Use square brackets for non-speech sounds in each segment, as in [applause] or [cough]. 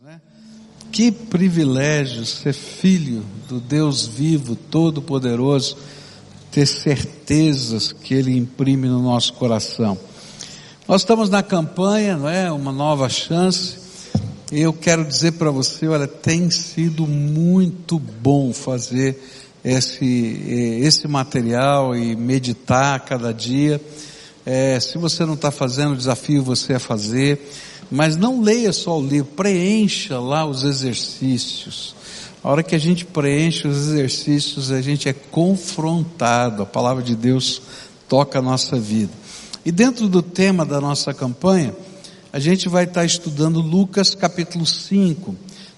Né? Que privilégio ser filho do Deus vivo, todo-poderoso, ter certezas que Ele imprime no nosso coração. Nós estamos na campanha, não é? Uma nova chance. Eu quero dizer para você, olha, tem sido muito bom fazer esse, esse material e meditar cada dia. É, se você não está fazendo, desafio você é fazer. Mas não leia só o livro, preencha lá os exercícios. A hora que a gente preenche os exercícios, a gente é confrontado. A palavra de Deus toca a nossa vida. E dentro do tema da nossa campanha, a gente vai estar estudando Lucas capítulo 5,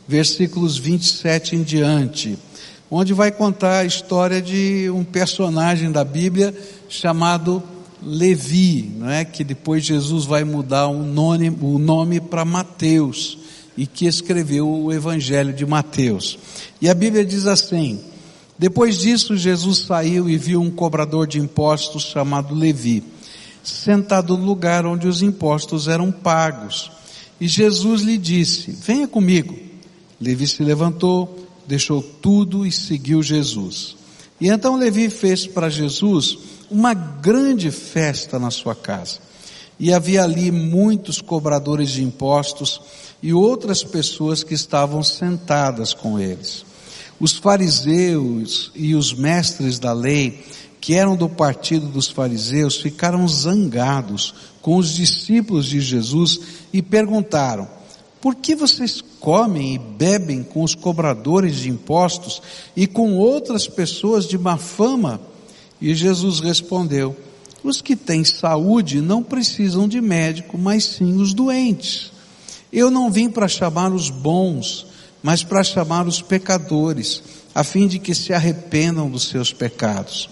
versículos 27 em diante, onde vai contar a história de um personagem da Bíblia chamado Levi, não é? que depois Jesus vai mudar o nome, o nome para Mateus e que escreveu o Evangelho de Mateus. E a Bíblia diz assim: Depois disso, Jesus saiu e viu um cobrador de impostos chamado Levi, sentado no lugar onde os impostos eram pagos. E Jesus lhe disse: Venha comigo. Levi se levantou, deixou tudo e seguiu Jesus. E então Levi fez para Jesus uma grande festa na sua casa. E havia ali muitos cobradores de impostos e outras pessoas que estavam sentadas com eles. Os fariseus e os mestres da lei, que eram do partido dos fariseus, ficaram zangados com os discípulos de Jesus e perguntaram: por que vocês comem e bebem com os cobradores de impostos e com outras pessoas de má fama? E Jesus respondeu: Os que têm saúde não precisam de médico, mas sim os doentes. Eu não vim para chamar os bons, mas para chamar os pecadores, a fim de que se arrependam dos seus pecados.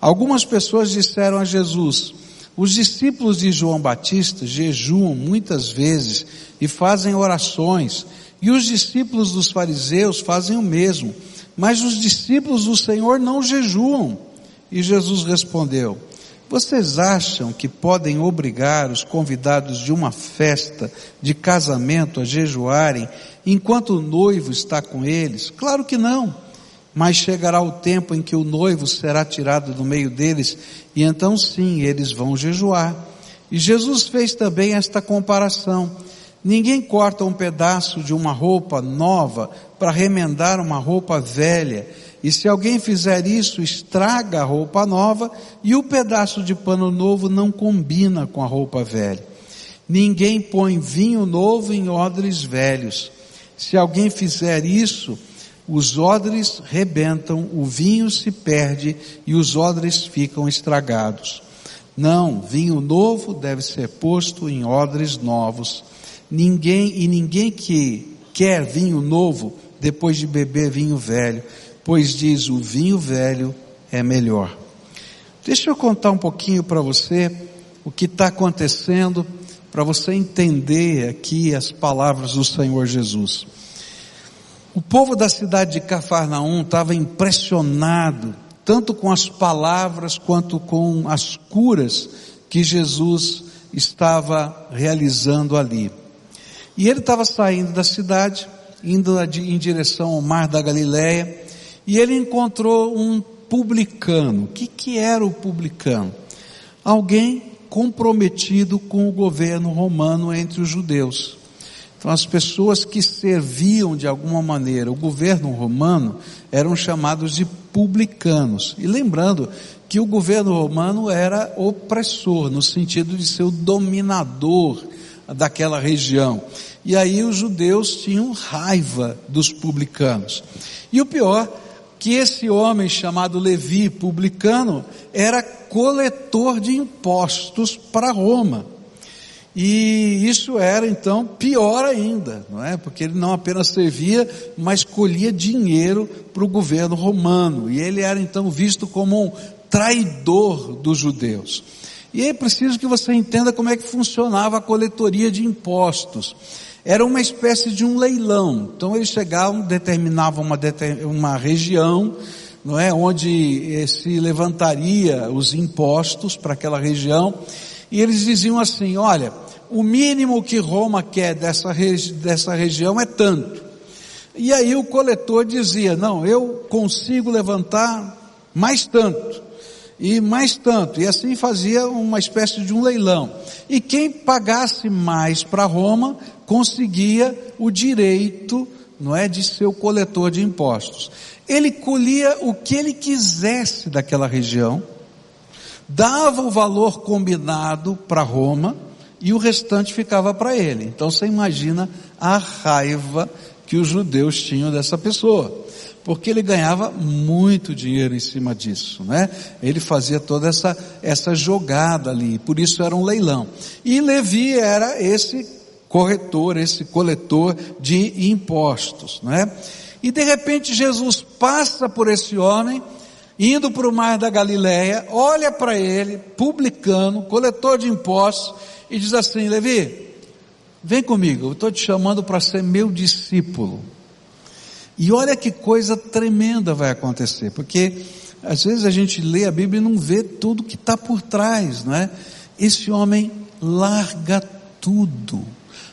Algumas pessoas disseram a Jesus: Os discípulos de João Batista jejuam muitas vezes e fazem orações, e os discípulos dos fariseus fazem o mesmo, mas os discípulos do Senhor não jejuam. E Jesus respondeu: Vocês acham que podem obrigar os convidados de uma festa de casamento a jejuarem enquanto o noivo está com eles? Claro que não. Mas chegará o tempo em que o noivo será tirado do meio deles, e então sim eles vão jejuar. E Jesus fez também esta comparação. Ninguém corta um pedaço de uma roupa nova para remendar uma roupa velha e se alguém fizer isso, estraga a roupa nova e o pedaço de pano novo não combina com a roupa velha. Ninguém põe vinho novo em odres velhos. Se alguém fizer isso, os odres rebentam, o vinho se perde e os odres ficam estragados. Não, vinho novo deve ser posto em odres novos. Ninguém e ninguém que quer vinho novo depois de beber vinho velho, pois diz o vinho velho é melhor. Deixa eu contar um pouquinho para você o que está acontecendo, para você entender aqui as palavras do Senhor Jesus. O povo da cidade de Cafarnaum estava impressionado, tanto com as palavras quanto com as curas que Jesus estava realizando ali. E ele estava saindo da cidade, indo em direção ao mar da Galileia, e ele encontrou um publicano. O que, que era o publicano? Alguém comprometido com o governo romano entre os judeus. Então as pessoas que serviam de alguma maneira o governo romano eram chamados de publicanos. E lembrando que o governo romano era opressor, no sentido de ser o dominador daquela região. E aí os judeus tinham raiva dos publicanos. E o pior que esse homem chamado Levi, publicano, era coletor de impostos para Roma. E isso era então pior ainda, não é? Porque ele não apenas servia, mas colhia dinheiro para o governo romano. E ele era então visto como um traidor dos judeus. E é preciso que você entenda como é que funcionava a coletoria de impostos. Era uma espécie de um leilão. Então eles chegavam, determinavam uma, uma região, não é, onde eh, se levantaria os impostos para aquela região, e eles diziam assim: olha, o mínimo que Roma quer dessa, regi dessa região é tanto. E aí o coletor dizia, não, eu consigo levantar mais tanto, e mais tanto, e assim fazia uma espécie de um leilão. E quem pagasse mais para Roma conseguia o direito, não é, de ser o coletor de impostos. Ele colhia o que ele quisesse daquela região, dava o valor combinado para Roma e o restante ficava para ele. Então você imagina a raiva que os judeus tinham dessa pessoa, porque ele ganhava muito dinheiro em cima disso, né? Ele fazia toda essa essa jogada ali, por isso era um leilão. E Levi era esse corretor, esse coletor de impostos, né? E de repente Jesus passa por esse homem indo para o mar da Galileia, olha para ele, publicano, coletor de impostos, e diz assim: Levi, vem comigo, eu estou te chamando para ser meu discípulo. E olha que coisa tremenda vai acontecer, porque às vezes a gente lê a Bíblia e não vê tudo que está por trás, não é? Esse homem larga tudo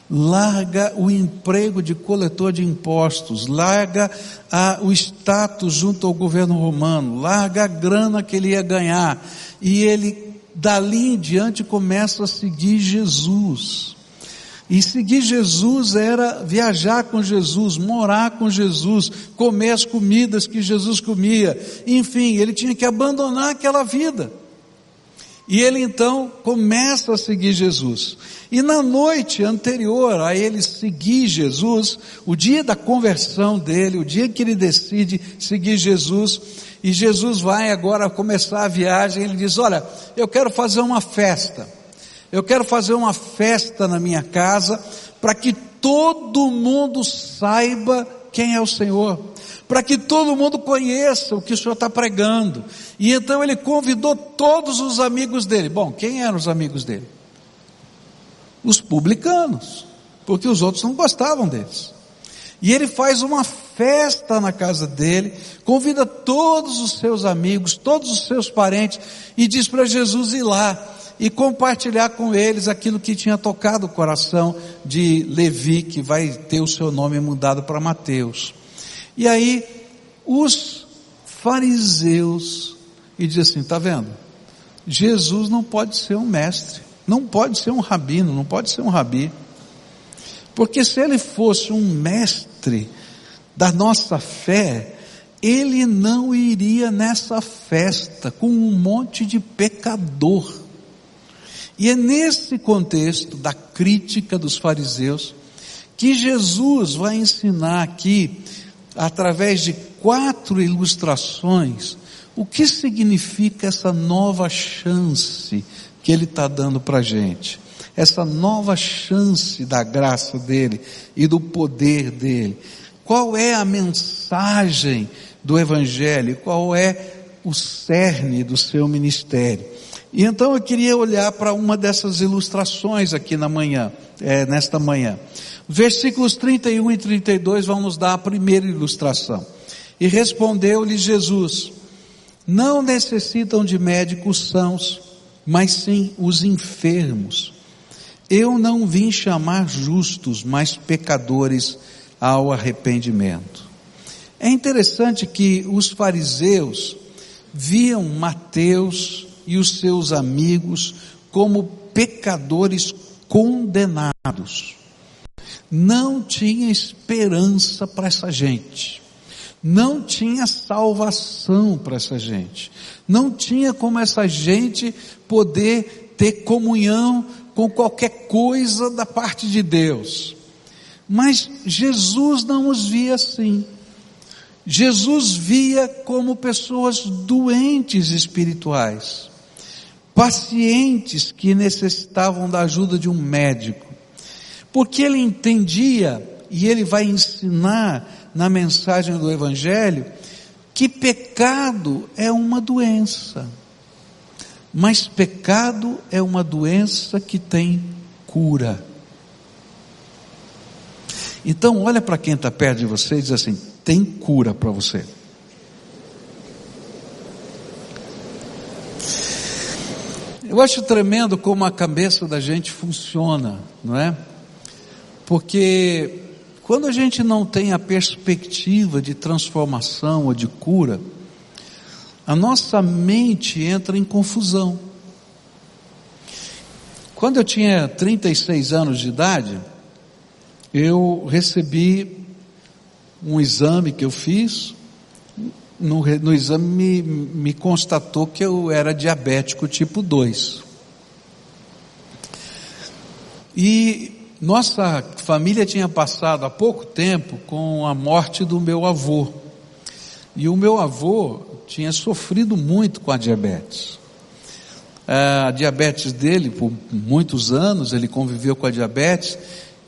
larga o emprego de coletor de impostos, larga a, o status junto ao governo romano, larga a grana que ele ia ganhar, e ele dali em diante começa a seguir Jesus. E seguir Jesus era viajar com Jesus, morar com Jesus, comer as comidas que Jesus comia. Enfim, ele tinha que abandonar aquela vida. E ele então começa a seguir Jesus. E na noite anterior a ele seguir Jesus, o dia da conversão dele, o dia que ele decide seguir Jesus, e Jesus vai agora começar a viagem, ele diz: Olha, eu quero fazer uma festa. Eu quero fazer uma festa na minha casa para que todo mundo saiba quem é o Senhor para que todo mundo conheça o que o Senhor está pregando. E então ele convidou todos os amigos dele. Bom, quem eram os amigos dele? Os publicanos, porque os outros não gostavam deles. E ele faz uma festa na casa dele, convida todos os seus amigos, todos os seus parentes, e diz para Jesus ir lá e compartilhar com eles aquilo que tinha tocado o coração de Levi, que vai ter o seu nome mudado para Mateus. E aí, os fariseus, e diz assim, tá vendo? Jesus não pode ser um mestre, não pode ser um rabino, não pode ser um rabi. Porque se ele fosse um mestre da nossa fé, ele não iria nessa festa com um monte de pecador. E é nesse contexto da crítica dos fariseus que Jesus vai ensinar aqui através de quatro ilustrações, o que significa essa nova chance que Ele está dando para a gente. Essa nova chance da graça dele e do poder dele. Qual é a mensagem do Evangelho? Qual é o cerne do seu ministério? E então eu queria olhar para uma dessas ilustrações aqui na manhã, é, nesta manhã. Versículos 31 e 32 vão nos dar a primeira ilustração. E respondeu-lhe Jesus: Não necessitam de médicos sãos, mas sim os enfermos. Eu não vim chamar justos, mas pecadores ao arrependimento. É interessante que os fariseus viam Mateus e os seus amigos como pecadores condenados não tinha esperança para essa gente. Não tinha salvação para essa gente. Não tinha como essa gente poder ter comunhão com qualquer coisa da parte de Deus. Mas Jesus não os via assim. Jesus via como pessoas doentes espirituais, pacientes que necessitavam da ajuda de um médico porque ele entendia, e ele vai ensinar na mensagem do Evangelho, que pecado é uma doença. Mas pecado é uma doença que tem cura. Então olha para quem está perto de você e diz assim: tem cura para você. Eu acho tremendo como a cabeça da gente funciona, não é? Porque quando a gente não tem a perspectiva de transformação ou de cura, a nossa mente entra em confusão. Quando eu tinha 36 anos de idade, eu recebi um exame que eu fiz, no, no exame me, me constatou que eu era diabético tipo 2. E nossa família tinha passado há pouco tempo com a morte do meu avô. E o meu avô tinha sofrido muito com a diabetes. A diabetes dele, por muitos anos, ele conviveu com a diabetes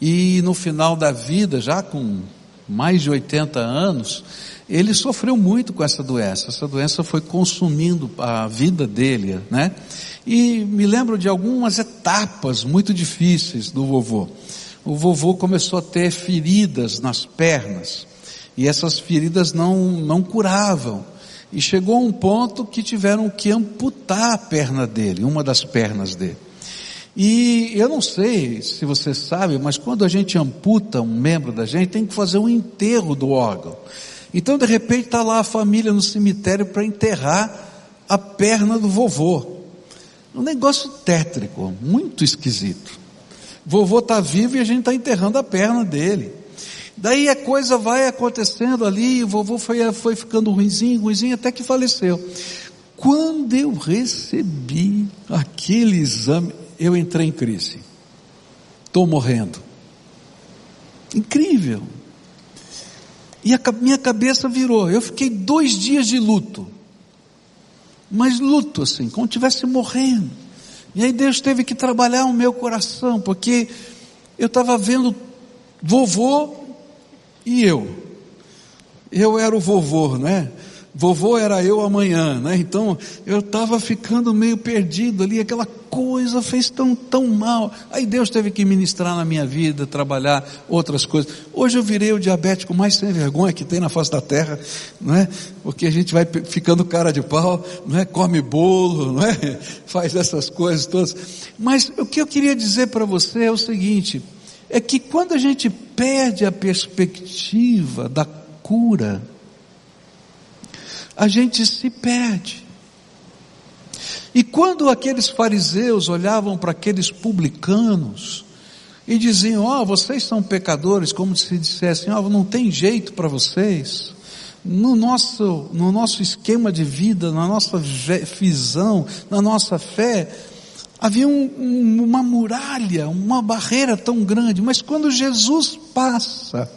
e no final da vida, já com mais de 80 anos, ele sofreu muito com essa doença. Essa doença foi consumindo a vida dele, né? E me lembro de algumas etapas muito difíceis do vovô. O vovô começou a ter feridas nas pernas. E essas feridas não, não curavam. E chegou a um ponto que tiveram que amputar a perna dele, uma das pernas dele. E eu não sei se você sabe, mas quando a gente amputa um membro da gente, tem que fazer um enterro do órgão. Então, de repente, está lá a família no cemitério para enterrar a perna do vovô. Um negócio tétrico, muito esquisito. Vovô está vivo e a gente está enterrando a perna dele. Daí a coisa vai acontecendo ali, o vovô foi, foi ficando ruizinho, ruizinho, até que faleceu. Quando eu recebi aquele exame, eu entrei em crise. Estou morrendo. Incrível. E a minha cabeça virou. Eu fiquei dois dias de luto. Mas luto assim, como estivesse morrendo. E aí Deus teve que trabalhar o meu coração, porque eu estava vendo vovô e eu. Eu era o vovô, né? Vovô era eu amanhã, né? Então eu estava ficando meio perdido ali, aquela coisa fez tão, tão mal. Aí Deus teve que ministrar na minha vida, trabalhar outras coisas. Hoje eu virei o diabético mais sem vergonha que tem na face da terra, não é? Porque a gente vai ficando cara de pau, não é? Come bolo, não é? [laughs] Faz essas coisas todas. Mas o que eu queria dizer para você é o seguinte: é que quando a gente perde a perspectiva da cura, a gente se perde. E quando aqueles fariseus olhavam para aqueles publicanos e diziam: Ó, oh, vocês são pecadores, como se dissessem: Ó, oh, não tem jeito para vocês. No nosso, no nosso esquema de vida, na nossa visão, na nossa fé, havia um, um, uma muralha, uma barreira tão grande. Mas quando Jesus passa,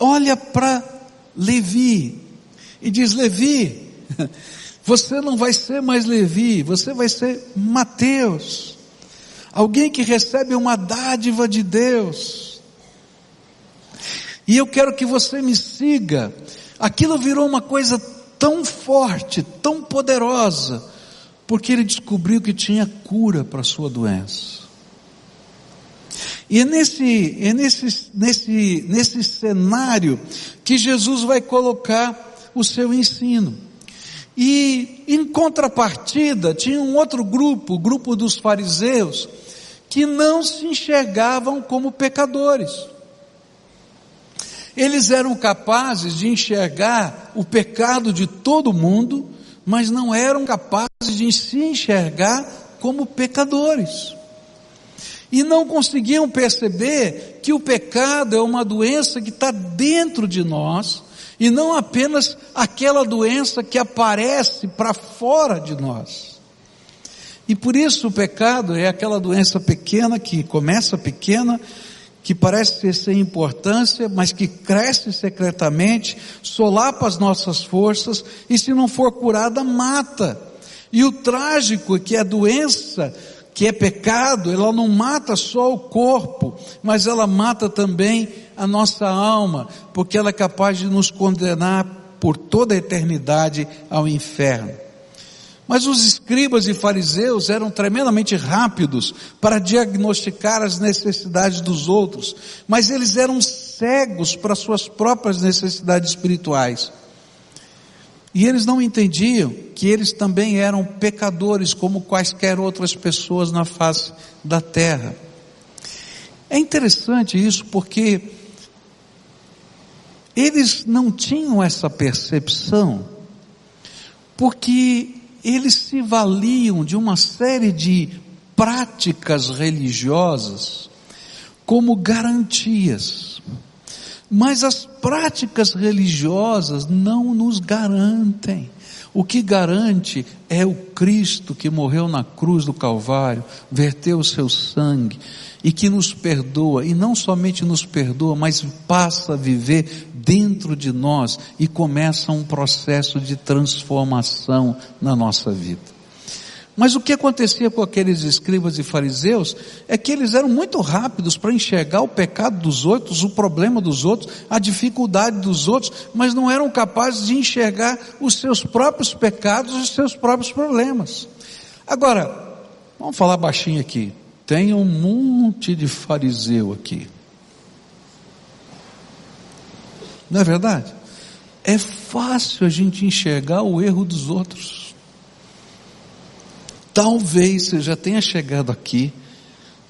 olha para Levi, e diz: Levi, você não vai ser mais Levi, você vai ser Mateus, alguém que recebe uma dádiva de Deus. E eu quero que você me siga. Aquilo virou uma coisa tão forte, tão poderosa, porque ele descobriu que tinha cura para a sua doença. E é nesse, é nesse, nesse, nesse cenário que Jesus vai colocar o seu ensino. E em contrapartida, tinha um outro grupo, o grupo dos fariseus, que não se enxergavam como pecadores. Eles eram capazes de enxergar o pecado de todo mundo, mas não eram capazes de se enxergar como pecadores. E não conseguiam perceber que o pecado é uma doença que está dentro de nós e não apenas aquela doença que aparece para fora de nós. E por isso o pecado é aquela doença pequena que começa pequena, que parece ser sem importância, mas que cresce secretamente, solapa as nossas forças e se não for curada, mata. E o trágico é que a doença que é pecado, ela não mata só o corpo, mas ela mata também a nossa alma, porque ela é capaz de nos condenar por toda a eternidade ao inferno. Mas os escribas e fariseus eram tremendamente rápidos para diagnosticar as necessidades dos outros, mas eles eram cegos para suas próprias necessidades espirituais. E eles não entendiam que eles também eram pecadores como quaisquer outras pessoas na face da terra. É interessante isso porque eles não tinham essa percepção, porque eles se valiam de uma série de práticas religiosas como garantias. Mas as práticas religiosas não nos garantem. O que garante é o Cristo que morreu na cruz do Calvário, verteu o seu sangue e que nos perdoa, e não somente nos perdoa, mas passa a viver dentro de nós e começa um processo de transformação na nossa vida. Mas o que acontecia com aqueles escribas e fariseus é que eles eram muito rápidos para enxergar o pecado dos outros, o problema dos outros, a dificuldade dos outros, mas não eram capazes de enxergar os seus próprios pecados, os seus próprios problemas. Agora, vamos falar baixinho aqui. Tem um monte de fariseu aqui. Não é verdade? É fácil a gente enxergar o erro dos outros. Talvez você já tenha chegado aqui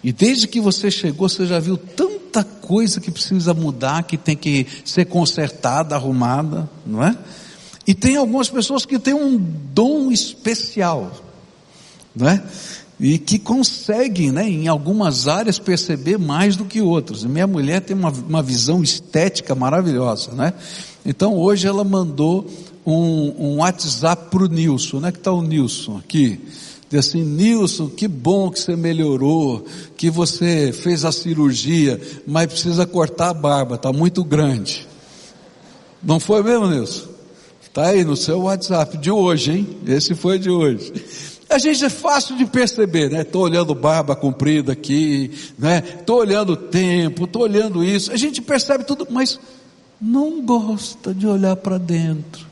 e desde que você chegou você já viu tanta coisa que precisa mudar, que tem que ser consertada, arrumada, não é? E tem algumas pessoas que têm um dom especial, não é? E que conseguem, né, em algumas áreas perceber mais do que outros. Minha mulher tem uma, uma visão estética maravilhosa, né? Então hoje ela mandou um, um WhatsApp para o Nilson, né? Que está o Nilson aqui. Diz assim, Nilson, que bom que você melhorou, que você fez a cirurgia, mas precisa cortar a barba, está muito grande. Não foi mesmo, Nilson? Está aí no seu WhatsApp de hoje, hein? Esse foi de hoje. A gente é fácil de perceber, né? Estou olhando barba comprida aqui, né? Estou olhando o tempo, estou olhando isso. A gente percebe tudo, mas não gosta de olhar para dentro.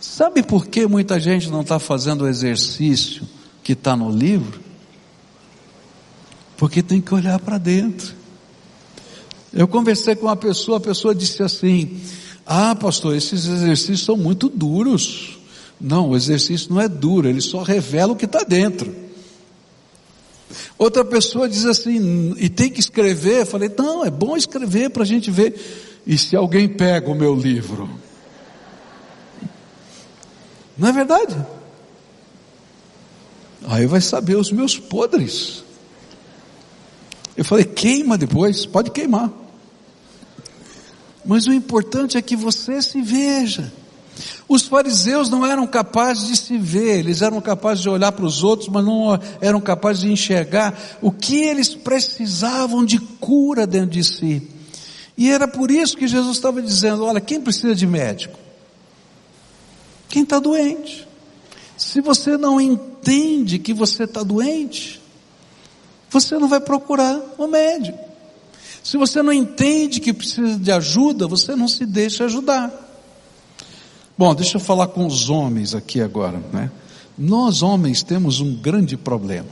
Sabe por que muita gente não está fazendo o exercício que está no livro, porque tem que olhar para dentro. Eu conversei com uma pessoa, a pessoa disse assim: Ah, pastor, esses exercícios são muito duros. Não, o exercício não é duro, ele só revela o que está dentro. Outra pessoa diz assim, e tem que escrever. Eu falei, não, é bom escrever para a gente ver. E se alguém pega o meu livro? Não é verdade? Aí vai saber os meus podres. Eu falei, queima depois, pode queimar. Mas o importante é que você se veja. Os fariseus não eram capazes de se ver, eles eram capazes de olhar para os outros, mas não eram capazes de enxergar o que eles precisavam de cura dentro de si. E era por isso que Jesus estava dizendo: olha, quem precisa de médico? Quem está doente. Se você não entende que você está doente, você não vai procurar o médico. Se você não entende que precisa de ajuda, você não se deixa ajudar. Bom, deixa eu falar com os homens aqui agora, né? Nós homens temos um grande problema.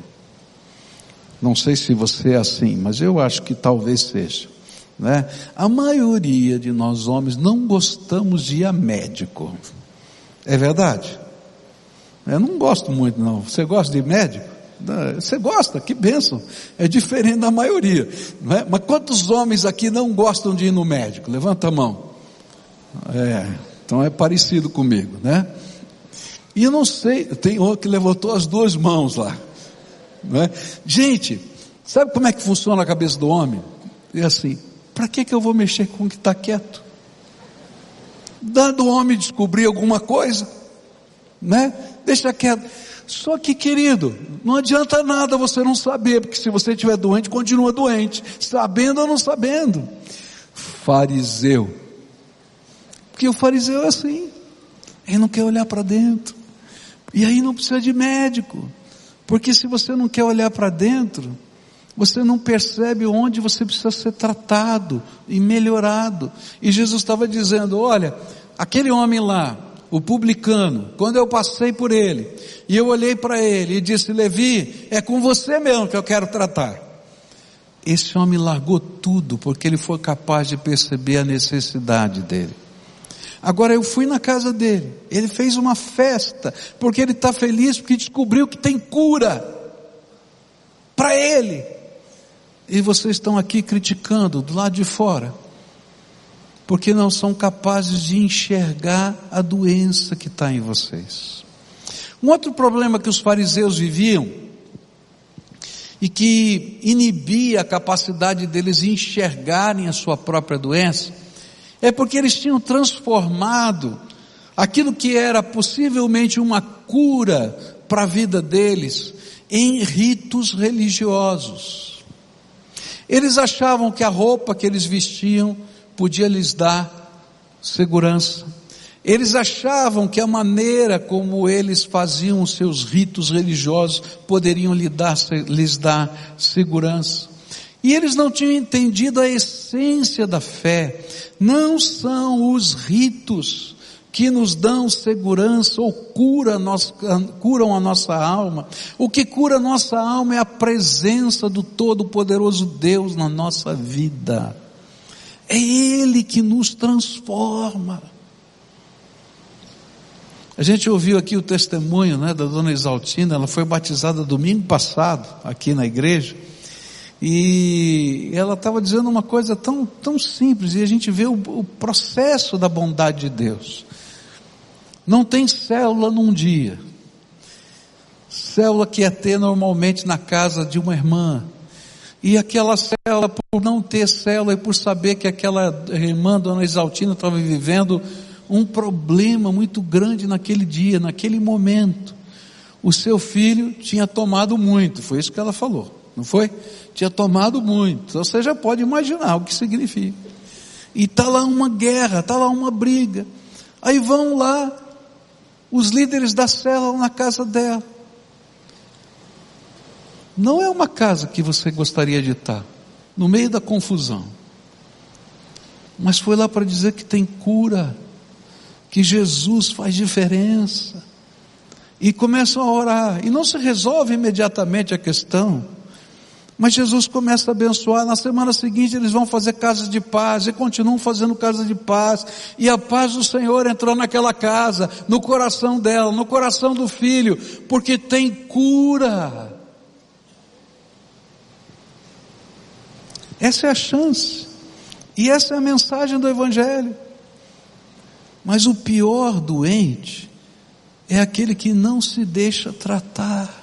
Não sei se você é assim, mas eu acho que talvez seja. Né? A maioria de nós homens não gostamos de ir a médico. É verdade? Eu não gosto muito não. Você gosta de médico? Você gosta, que benção. É diferente da maioria. É? Mas quantos homens aqui não gostam de ir no médico? Levanta a mão. É, então é parecido comigo, né? E eu não sei, tem um que levantou as duas mãos lá. Né? Gente, sabe como é que funciona a cabeça do homem? É assim, para que, que eu vou mexer com o que está quieto? Dando o homem descobrir alguma coisa, né? Deixa quieto. Só que, querido, não adianta nada você não saber, porque se você estiver doente, continua doente, sabendo ou não sabendo. Fariseu. Porque o fariseu é assim. Ele não quer olhar para dentro. E aí não precisa de médico. Porque se você não quer olhar para dentro, você não percebe onde você precisa ser tratado e melhorado. E Jesus estava dizendo: olha, aquele homem lá, o publicano, quando eu passei por ele, e eu olhei para ele e disse: Levi, é com você mesmo que eu quero tratar. Esse homem largou tudo porque ele foi capaz de perceber a necessidade dele. Agora eu fui na casa dele, ele fez uma festa, porque ele está feliz porque descobriu que tem cura para ele. E vocês estão aqui criticando do lado de fora, porque não são capazes de enxergar a doença que está em vocês. Um outro problema que os fariseus viviam e que inibia a capacidade deles enxergarem a sua própria doença, é porque eles tinham transformado aquilo que era possivelmente uma cura para a vida deles em ritos religiosos. Eles achavam que a roupa que eles vestiam podia lhes dar segurança. Eles achavam que a maneira como eles faziam os seus ritos religiosos poderiam lhes dar, lhes dar segurança. E eles não tinham entendido a essência da fé. Não são os ritos que nos dão segurança ou cura nós, curam a nossa alma. O que cura a nossa alma é a presença do Todo-Poderoso Deus na nossa vida. É Ele que nos transforma. A gente ouviu aqui o testemunho né, da dona Exaltina, ela foi batizada domingo passado aqui na igreja. E ela estava dizendo uma coisa tão, tão simples, e a gente vê o, o processo da bondade de Deus. Não tem célula num dia. Célula que é ter normalmente na casa de uma irmã. E aquela célula, por não ter célula e por saber que aquela irmã, dona Exaltina, estava vivendo um problema muito grande naquele dia, naquele momento. O seu filho tinha tomado muito, foi isso que ela falou, não foi? Tinha tomado muito. Você já pode imaginar o que significa. E está lá uma guerra, está lá uma briga. Aí vão lá os líderes da célula na casa dela. Não é uma casa que você gostaria de estar, no meio da confusão. Mas foi lá para dizer que tem cura que Jesus faz diferença. E começam a orar. E não se resolve imediatamente a questão. Mas Jesus começa a abençoar. Na semana seguinte eles vão fazer casas de paz e continuam fazendo casa de paz. E a paz do Senhor entrou naquela casa, no coração dela, no coração do filho, porque tem cura. Essa é a chance. E essa é a mensagem do Evangelho. Mas o pior doente é aquele que não se deixa tratar.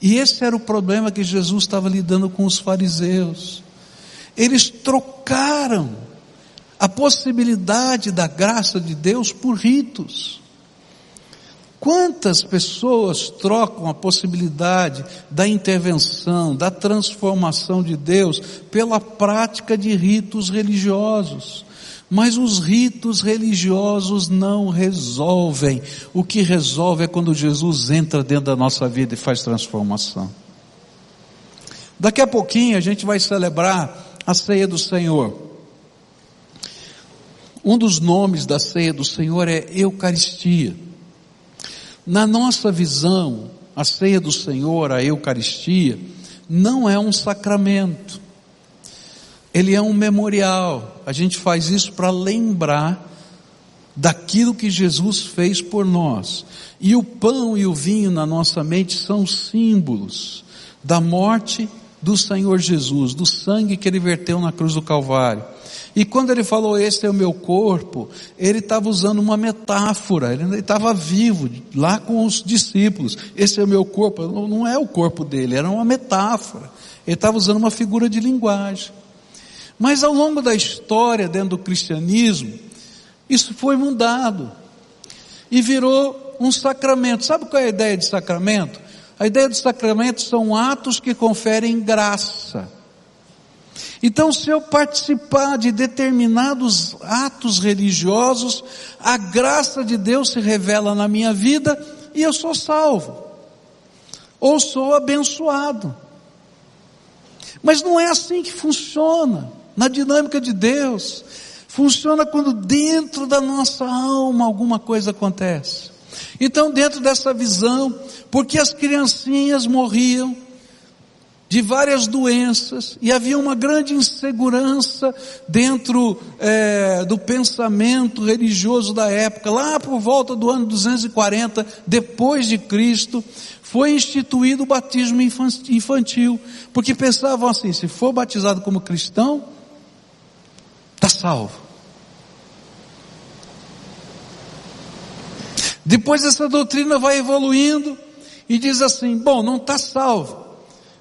E esse era o problema que Jesus estava lidando com os fariseus. Eles trocaram a possibilidade da graça de Deus por ritos. Quantas pessoas trocam a possibilidade da intervenção, da transformação de Deus pela prática de ritos religiosos? Mas os ritos religiosos não resolvem. O que resolve é quando Jesus entra dentro da nossa vida e faz transformação. Daqui a pouquinho a gente vai celebrar a ceia do Senhor. Um dos nomes da ceia do Senhor é Eucaristia. Na nossa visão, a ceia do Senhor, a Eucaristia, não é um sacramento ele é um memorial. A gente faz isso para lembrar daquilo que Jesus fez por nós. E o pão e o vinho na nossa mente são símbolos da morte do Senhor Jesus, do sangue que ele verteu na cruz do Calvário. E quando ele falou, este é o meu corpo, ele estava usando uma metáfora, ele estava vivo, lá com os discípulos. Esse é o meu corpo, não é o corpo dele, era uma metáfora. Ele estava usando uma figura de linguagem. Mas ao longo da história, dentro do cristianismo, isso foi mudado e virou um sacramento. Sabe qual é a ideia de sacramento? A ideia de sacramento são atos que conferem graça. Então, se eu participar de determinados atos religiosos, a graça de Deus se revela na minha vida e eu sou salvo. Ou sou abençoado. Mas não é assim que funciona na dinâmica de Deus. Funciona quando dentro da nossa alma alguma coisa acontece. Então, dentro dessa visão, porque as criancinhas morriam de várias doenças e havia uma grande insegurança dentro é, do pensamento religioso da época. Lá por volta do ano 240 depois de Cristo foi instituído o batismo infantil, porque pensavam assim: se for batizado como cristão, está salvo. Depois essa doutrina vai evoluindo e diz assim: bom, não está salvo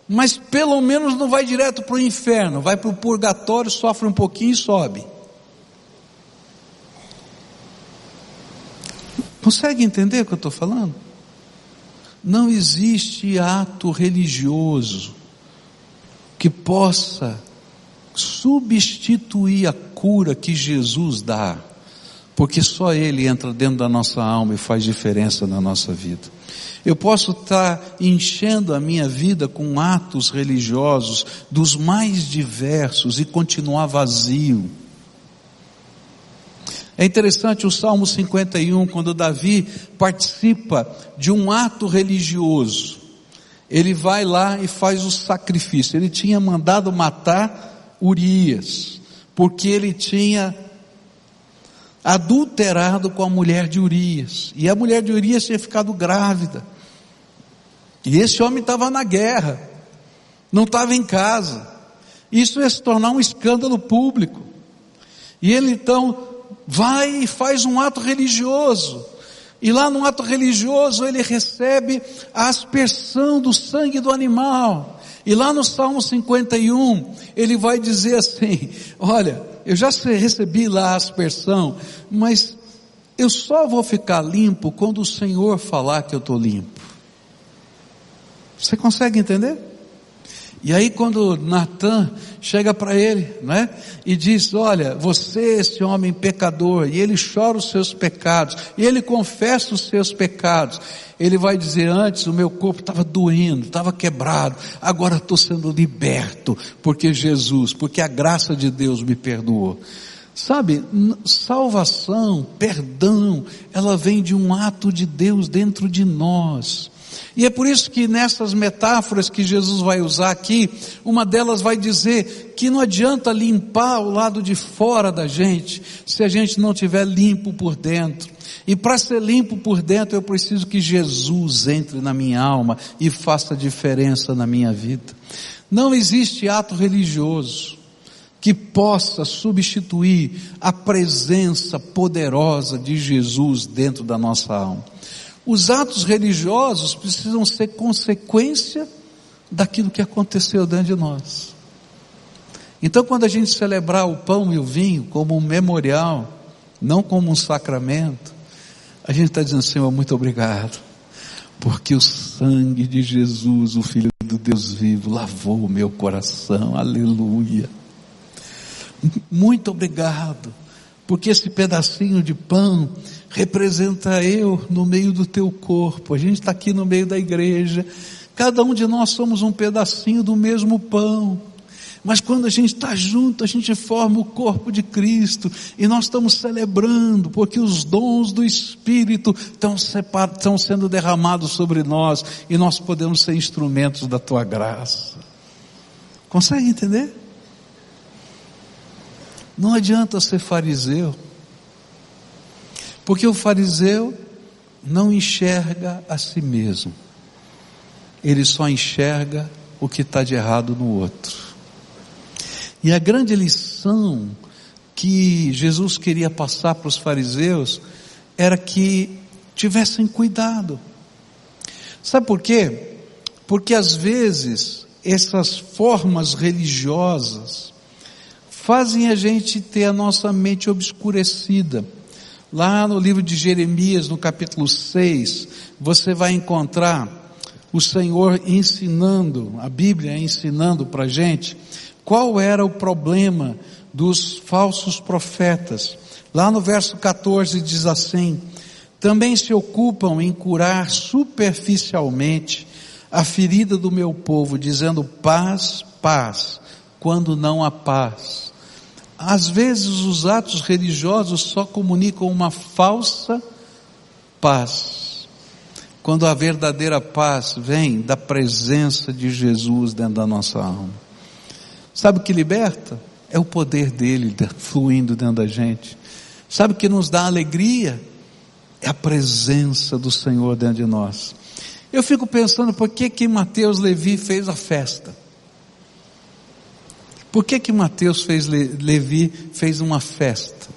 mas pelo menos não vai direto para o inferno, vai para o purgatório, sofre um pouquinho e sobe. Consegue entender o que eu estou falando? Não existe ato religioso que possa substituir a cura que Jesus dá, porque só Ele entra dentro da nossa alma e faz diferença na nossa vida. Eu posso estar enchendo a minha vida com atos religiosos dos mais diversos e continuar vazio. É interessante o Salmo 51, quando Davi participa de um ato religioso. Ele vai lá e faz o sacrifício. Ele tinha mandado matar Urias, porque ele tinha adulterado com a mulher de Urias. E a mulher de Urias tinha ficado grávida. E esse homem estava na guerra, não estava em casa. Isso ia se tornar um escândalo público. E ele então vai e faz um ato religioso. E lá no ato religioso ele recebe a aspersão do sangue do animal. E lá no Salmo 51 ele vai dizer assim: [laughs] Olha, eu já recebi lá a aspersão, mas eu só vou ficar limpo quando o Senhor falar que eu estou limpo. Você consegue entender? E aí quando Natan chega para ele, né? E diz, olha, você esse homem pecador, e ele chora os seus pecados, e ele confessa os seus pecados. Ele vai dizer, antes o meu corpo estava doendo, estava quebrado, agora estou sendo liberto, porque Jesus, porque a graça de Deus me perdoou. Sabe, salvação, perdão, ela vem de um ato de Deus dentro de nós. E é por isso que nessas metáforas que Jesus vai usar aqui, uma delas vai dizer que não adianta limpar o lado de fora da gente, se a gente não tiver limpo por dentro. E para ser limpo por dentro, eu preciso que Jesus entre na minha alma e faça diferença na minha vida. Não existe ato religioso que possa substituir a presença poderosa de Jesus dentro da nossa alma. Os atos religiosos precisam ser consequência daquilo que aconteceu dentro de nós. Então, quando a gente celebrar o pão e o vinho como um memorial, não como um sacramento, a gente está dizendo, Senhor, muito obrigado, porque o sangue de Jesus, o Filho do Deus vivo, lavou o meu coração, aleluia. Muito obrigado, porque esse pedacinho de pão representa eu no meio do teu corpo. A gente está aqui no meio da igreja. Cada um de nós somos um pedacinho do mesmo pão. Mas quando a gente está junto, a gente forma o corpo de Cristo e nós estamos celebrando, porque os dons do Espírito estão, sendo derramados sobre nós e nós podemos ser instrumentos da tua graça. Consegue entender? Não adianta ser fariseu. Porque o fariseu não enxerga a si mesmo, ele só enxerga o que está de errado no outro. E a grande lição que Jesus queria passar para os fariseus era que tivessem cuidado. Sabe por quê? Porque às vezes essas formas religiosas fazem a gente ter a nossa mente obscurecida Lá no livro de Jeremias, no capítulo 6, você vai encontrar o Senhor ensinando, a Bíblia ensinando para a gente, qual era o problema dos falsos profetas. Lá no verso 14 diz assim: também se ocupam em curar superficialmente a ferida do meu povo, dizendo paz, paz, quando não há paz. Às vezes os atos religiosos só comunicam uma falsa paz. quando a verdadeira paz vem da presença de Jesus dentro da nossa alma. Sabe o que liberta? É o poder dele fluindo dentro da gente. Sabe o que nos dá alegria? É a presença do Senhor dentro de nós. Eu fico pensando por que que Mateus Levi fez a festa? Por que que Mateus fez Levi fez uma festa?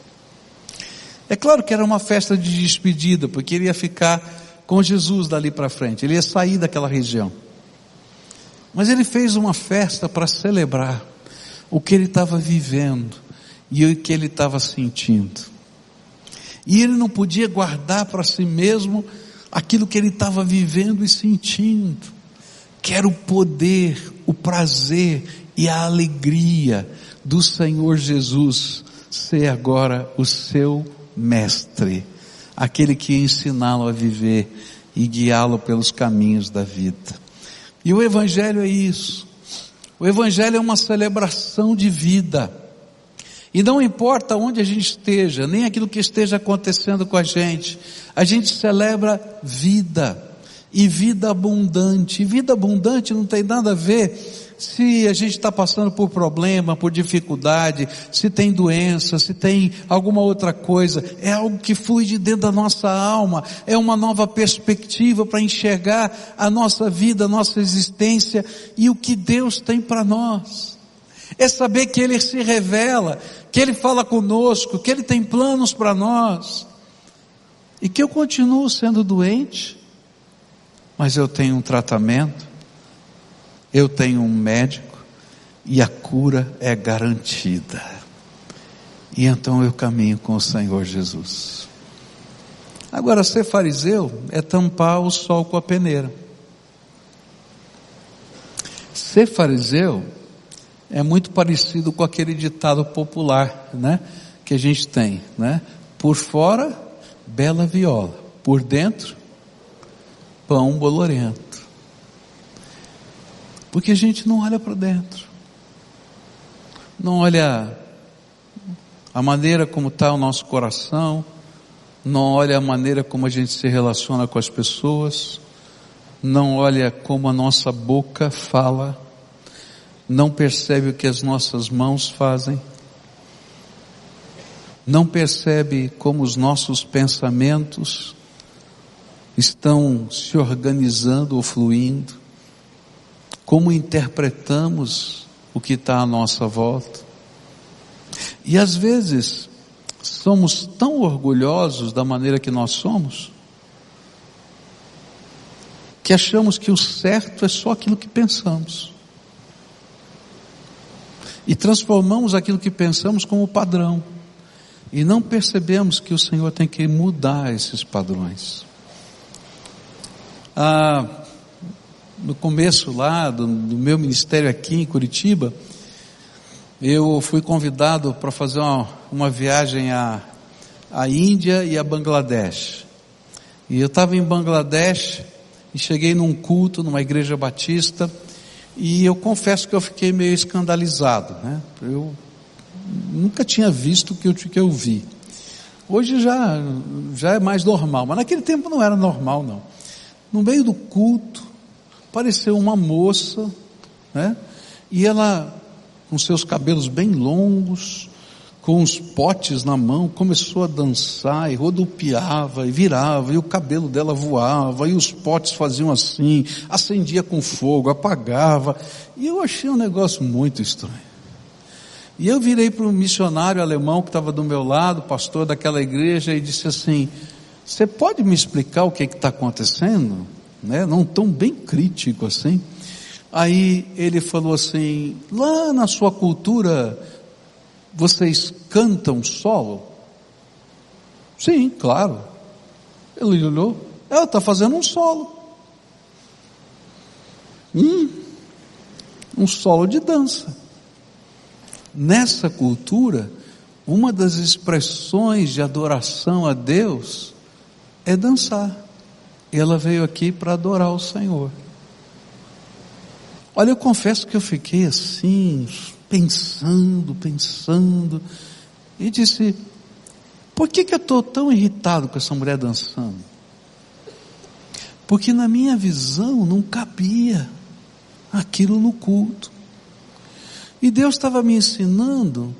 É claro que era uma festa de despedida, porque ele ia ficar com Jesus dali para frente, ele ia sair daquela região. Mas ele fez uma festa para celebrar o que ele estava vivendo e o que ele estava sentindo. E ele não podia guardar para si mesmo aquilo que ele estava vivendo e sentindo, que era o poder, o prazer e a alegria do Senhor Jesus ser agora o seu mestre, aquele que ensiná-lo a viver e guiá-lo pelos caminhos da vida. E o Evangelho é isso. O Evangelho é uma celebração de vida. E não importa onde a gente esteja, nem aquilo que esteja acontecendo com a gente, a gente celebra vida. E vida abundante. E vida abundante não tem nada a ver se a gente está passando por problema, por dificuldade, se tem doença, se tem alguma outra coisa, é algo que flui de dentro da nossa alma, é uma nova perspectiva para enxergar a nossa vida, a nossa existência e o que Deus tem para nós. É saber que Ele se revela, que Ele fala conosco, que Ele tem planos para nós. E que eu continuo sendo doente, mas eu tenho um tratamento, eu tenho um médico e a cura é garantida. E então eu caminho com o Senhor Jesus. Agora, ser fariseu é tampar o sol com a peneira. Ser fariseu é muito parecido com aquele ditado popular, né? Que a gente tem, né? Por fora, bela viola. Por dentro, pão bolorento. Porque a gente não olha para dentro. Não olha a maneira como está o nosso coração, não olha a maneira como a gente se relaciona com as pessoas, não olha como a nossa boca fala, não percebe o que as nossas mãos fazem, não percebe como os nossos pensamentos estão se organizando ou fluindo, como interpretamos o que está à nossa volta. E às vezes somos tão orgulhosos da maneira que nós somos, que achamos que o certo é só aquilo que pensamos. E transformamos aquilo que pensamos como padrão. E não percebemos que o Senhor tem que mudar esses padrões. Ah, no começo lá do, do meu ministério aqui em Curitiba, eu fui convidado para fazer uma, uma viagem à, à Índia e a Bangladesh. E eu estava em Bangladesh e cheguei num culto, numa igreja batista, e eu confesso que eu fiquei meio escandalizado, né? Eu nunca tinha visto o que eu, que eu vi. Hoje já, já é mais normal, mas naquele tempo não era normal não. No meio do culto, apareceu uma moça, né? E ela, com seus cabelos bem longos, com os potes na mão, começou a dançar e rodopiava e virava, e o cabelo dela voava, e os potes faziam assim, acendia com fogo, apagava, e eu achei um negócio muito estranho. E eu virei para um missionário alemão que estava do meu lado, pastor daquela igreja, e disse assim: Você pode me explicar o que está acontecendo? Né? não tão bem crítico assim. Aí ele falou assim: lá na sua cultura, vocês cantam solo? Sim, claro. Ele olhou, ela está fazendo um solo. Hum, um solo de dança. Nessa cultura, uma das expressões de adoração a Deus é dançar ela veio aqui para adorar o Senhor. Olha, eu confesso que eu fiquei assim, pensando, pensando, e disse: por que, que eu estou tão irritado com essa mulher dançando? Porque na minha visão não cabia aquilo no culto. E Deus estava me ensinando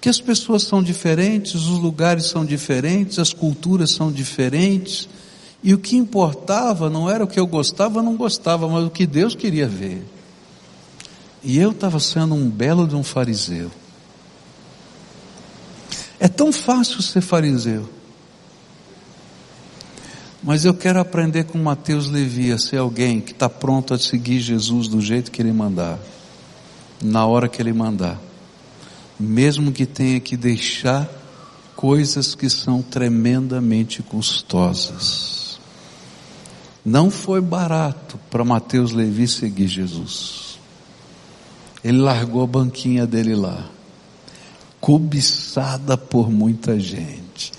que as pessoas são diferentes, os lugares são diferentes, as culturas são diferentes, e o que importava não era o que eu gostava ou não gostava, mas o que Deus queria ver. E eu estava sendo um belo de um fariseu. É tão fácil ser fariseu. Mas eu quero aprender com Mateus Levi a ser alguém que está pronto a seguir Jesus do jeito que ele mandar, na hora que ele mandar, mesmo que tenha que deixar coisas que são tremendamente custosas. Não foi barato para Mateus Levi seguir Jesus. Ele largou a banquinha dele lá, cobiçada por muita gente.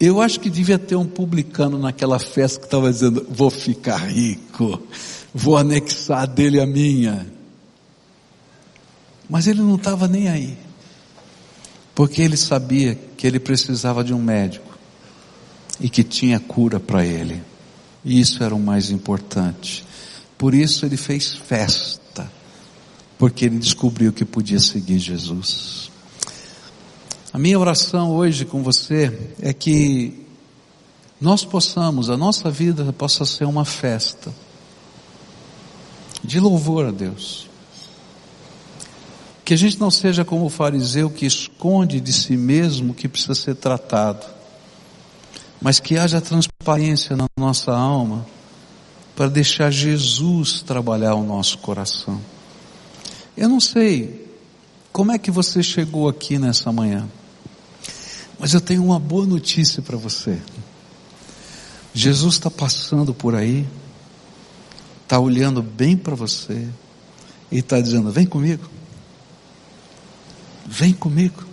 Eu acho que devia ter um publicano naquela festa que estava dizendo: vou ficar rico, vou anexar dele a minha. Mas ele não estava nem aí, porque ele sabia que ele precisava de um médico e que tinha cura para ele, e isso era o mais importante. Por isso ele fez festa, porque ele descobriu que podia seguir Jesus. A minha oração hoje com você é que nós possamos, a nossa vida possa ser uma festa de louvor a Deus. Que a gente não seja como o fariseu que esconde de si mesmo o que precisa ser tratado, mas que haja transparência na nossa alma para deixar Jesus trabalhar o nosso coração. Eu não sei como é que você chegou aqui nessa manhã. Mas eu tenho uma boa notícia para você. Jesus está passando por aí, está olhando bem para você e está dizendo: Vem comigo, vem comigo,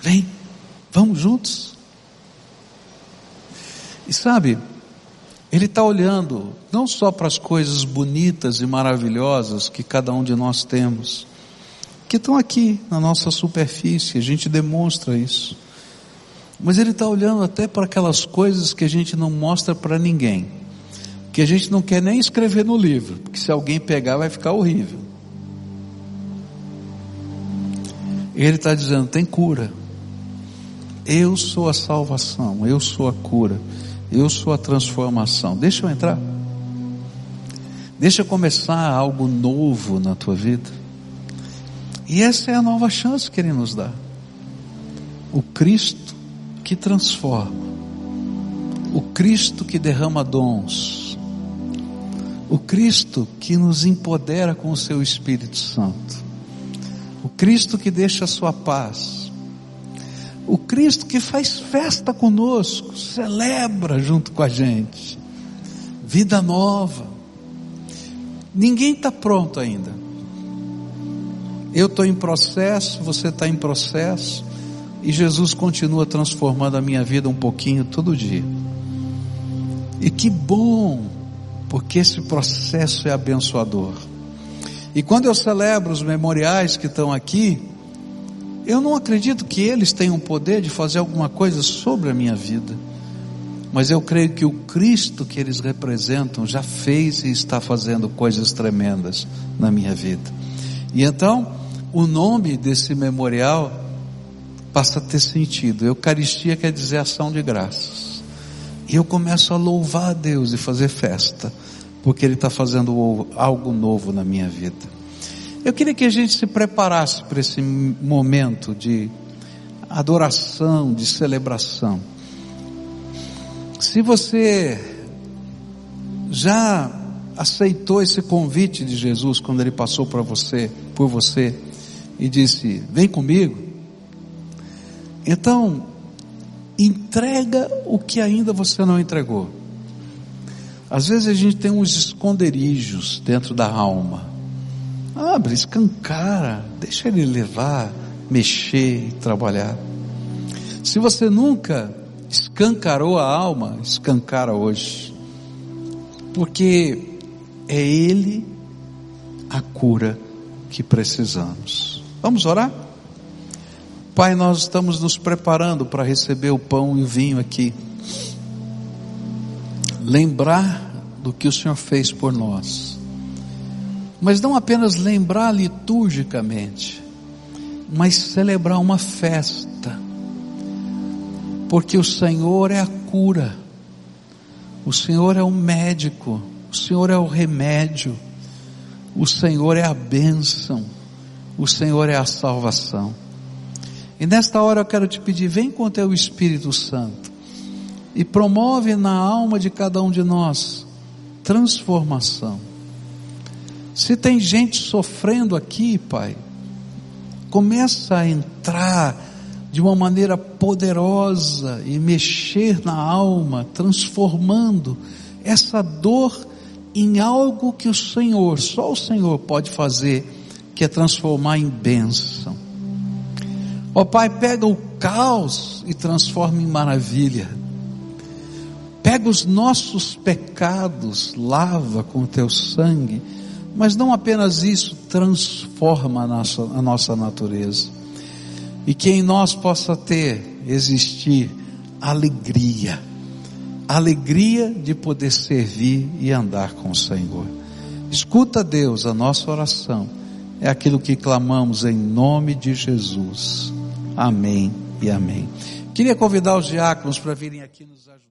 vem, vamos juntos. E sabe, Ele está olhando não só para as coisas bonitas e maravilhosas que cada um de nós temos, que estão aqui na nossa superfície, a gente demonstra isso. Mas ele está olhando até para aquelas coisas que a gente não mostra para ninguém, que a gente não quer nem escrever no livro, porque se alguém pegar vai ficar horrível. Ele está dizendo: tem cura. Eu sou a salvação, eu sou a cura, eu sou a transformação. Deixa eu entrar. Deixa eu começar algo novo na tua vida. E essa é a nova chance que Ele nos dá. O Cristo que transforma. O Cristo que derrama dons. O Cristo que nos empodera com o seu Espírito Santo. O Cristo que deixa a sua paz. O Cristo que faz festa conosco, celebra junto com a gente. Vida nova. Ninguém está pronto ainda. Eu estou em processo, você está em processo, e Jesus continua transformando a minha vida um pouquinho todo dia. E que bom, porque esse processo é abençoador. E quando eu celebro os memoriais que estão aqui, eu não acredito que eles tenham o poder de fazer alguma coisa sobre a minha vida. Mas eu creio que o Cristo que eles representam já fez e está fazendo coisas tremendas na minha vida. E então, o nome desse memorial passa a ter sentido. Eucaristia quer dizer ação de graças. E eu começo a louvar a Deus e fazer festa, porque Ele está fazendo algo novo na minha vida. Eu queria que a gente se preparasse para esse momento de adoração, de celebração. Se você já aceitou esse convite de Jesus quando ele passou para você, por você, e disse: Vem comigo. Então, entrega o que ainda você não entregou. Às vezes a gente tem uns esconderijos dentro da alma. Abre, escancara, deixa ele levar, mexer e trabalhar. Se você nunca escancarou a alma, escancara hoje. Porque é ele a cura que precisamos. Vamos orar? Pai, nós estamos nos preparando para receber o pão e o vinho aqui. lembrar do que o Senhor fez por nós. Mas não apenas lembrar liturgicamente, mas celebrar uma festa. Porque o Senhor é a cura. O Senhor é o médico, o Senhor é o remédio, o Senhor é a bênção, o Senhor é a salvação. E nesta hora eu quero te pedir, vem com o teu Espírito Santo e promove na alma de cada um de nós transformação. Se tem gente sofrendo aqui, Pai, começa a entrar de uma maneira poderosa e mexer na alma, transformando essa dor em algo que o Senhor, só o Senhor pode fazer, que é transformar em bênção. Ó Pai, pega o caos e transforma em maravilha. Pega os nossos pecados, lava com o teu sangue, mas não apenas isso, transforma a nossa, a nossa natureza. E que em nós possa ter, existir alegria. Alegria de poder servir e andar com o Senhor. Escuta, Deus, a nossa oração. É aquilo que clamamos em nome de Jesus. Amém e amém. Queria convidar os diáconos para virem aqui nos ajudar.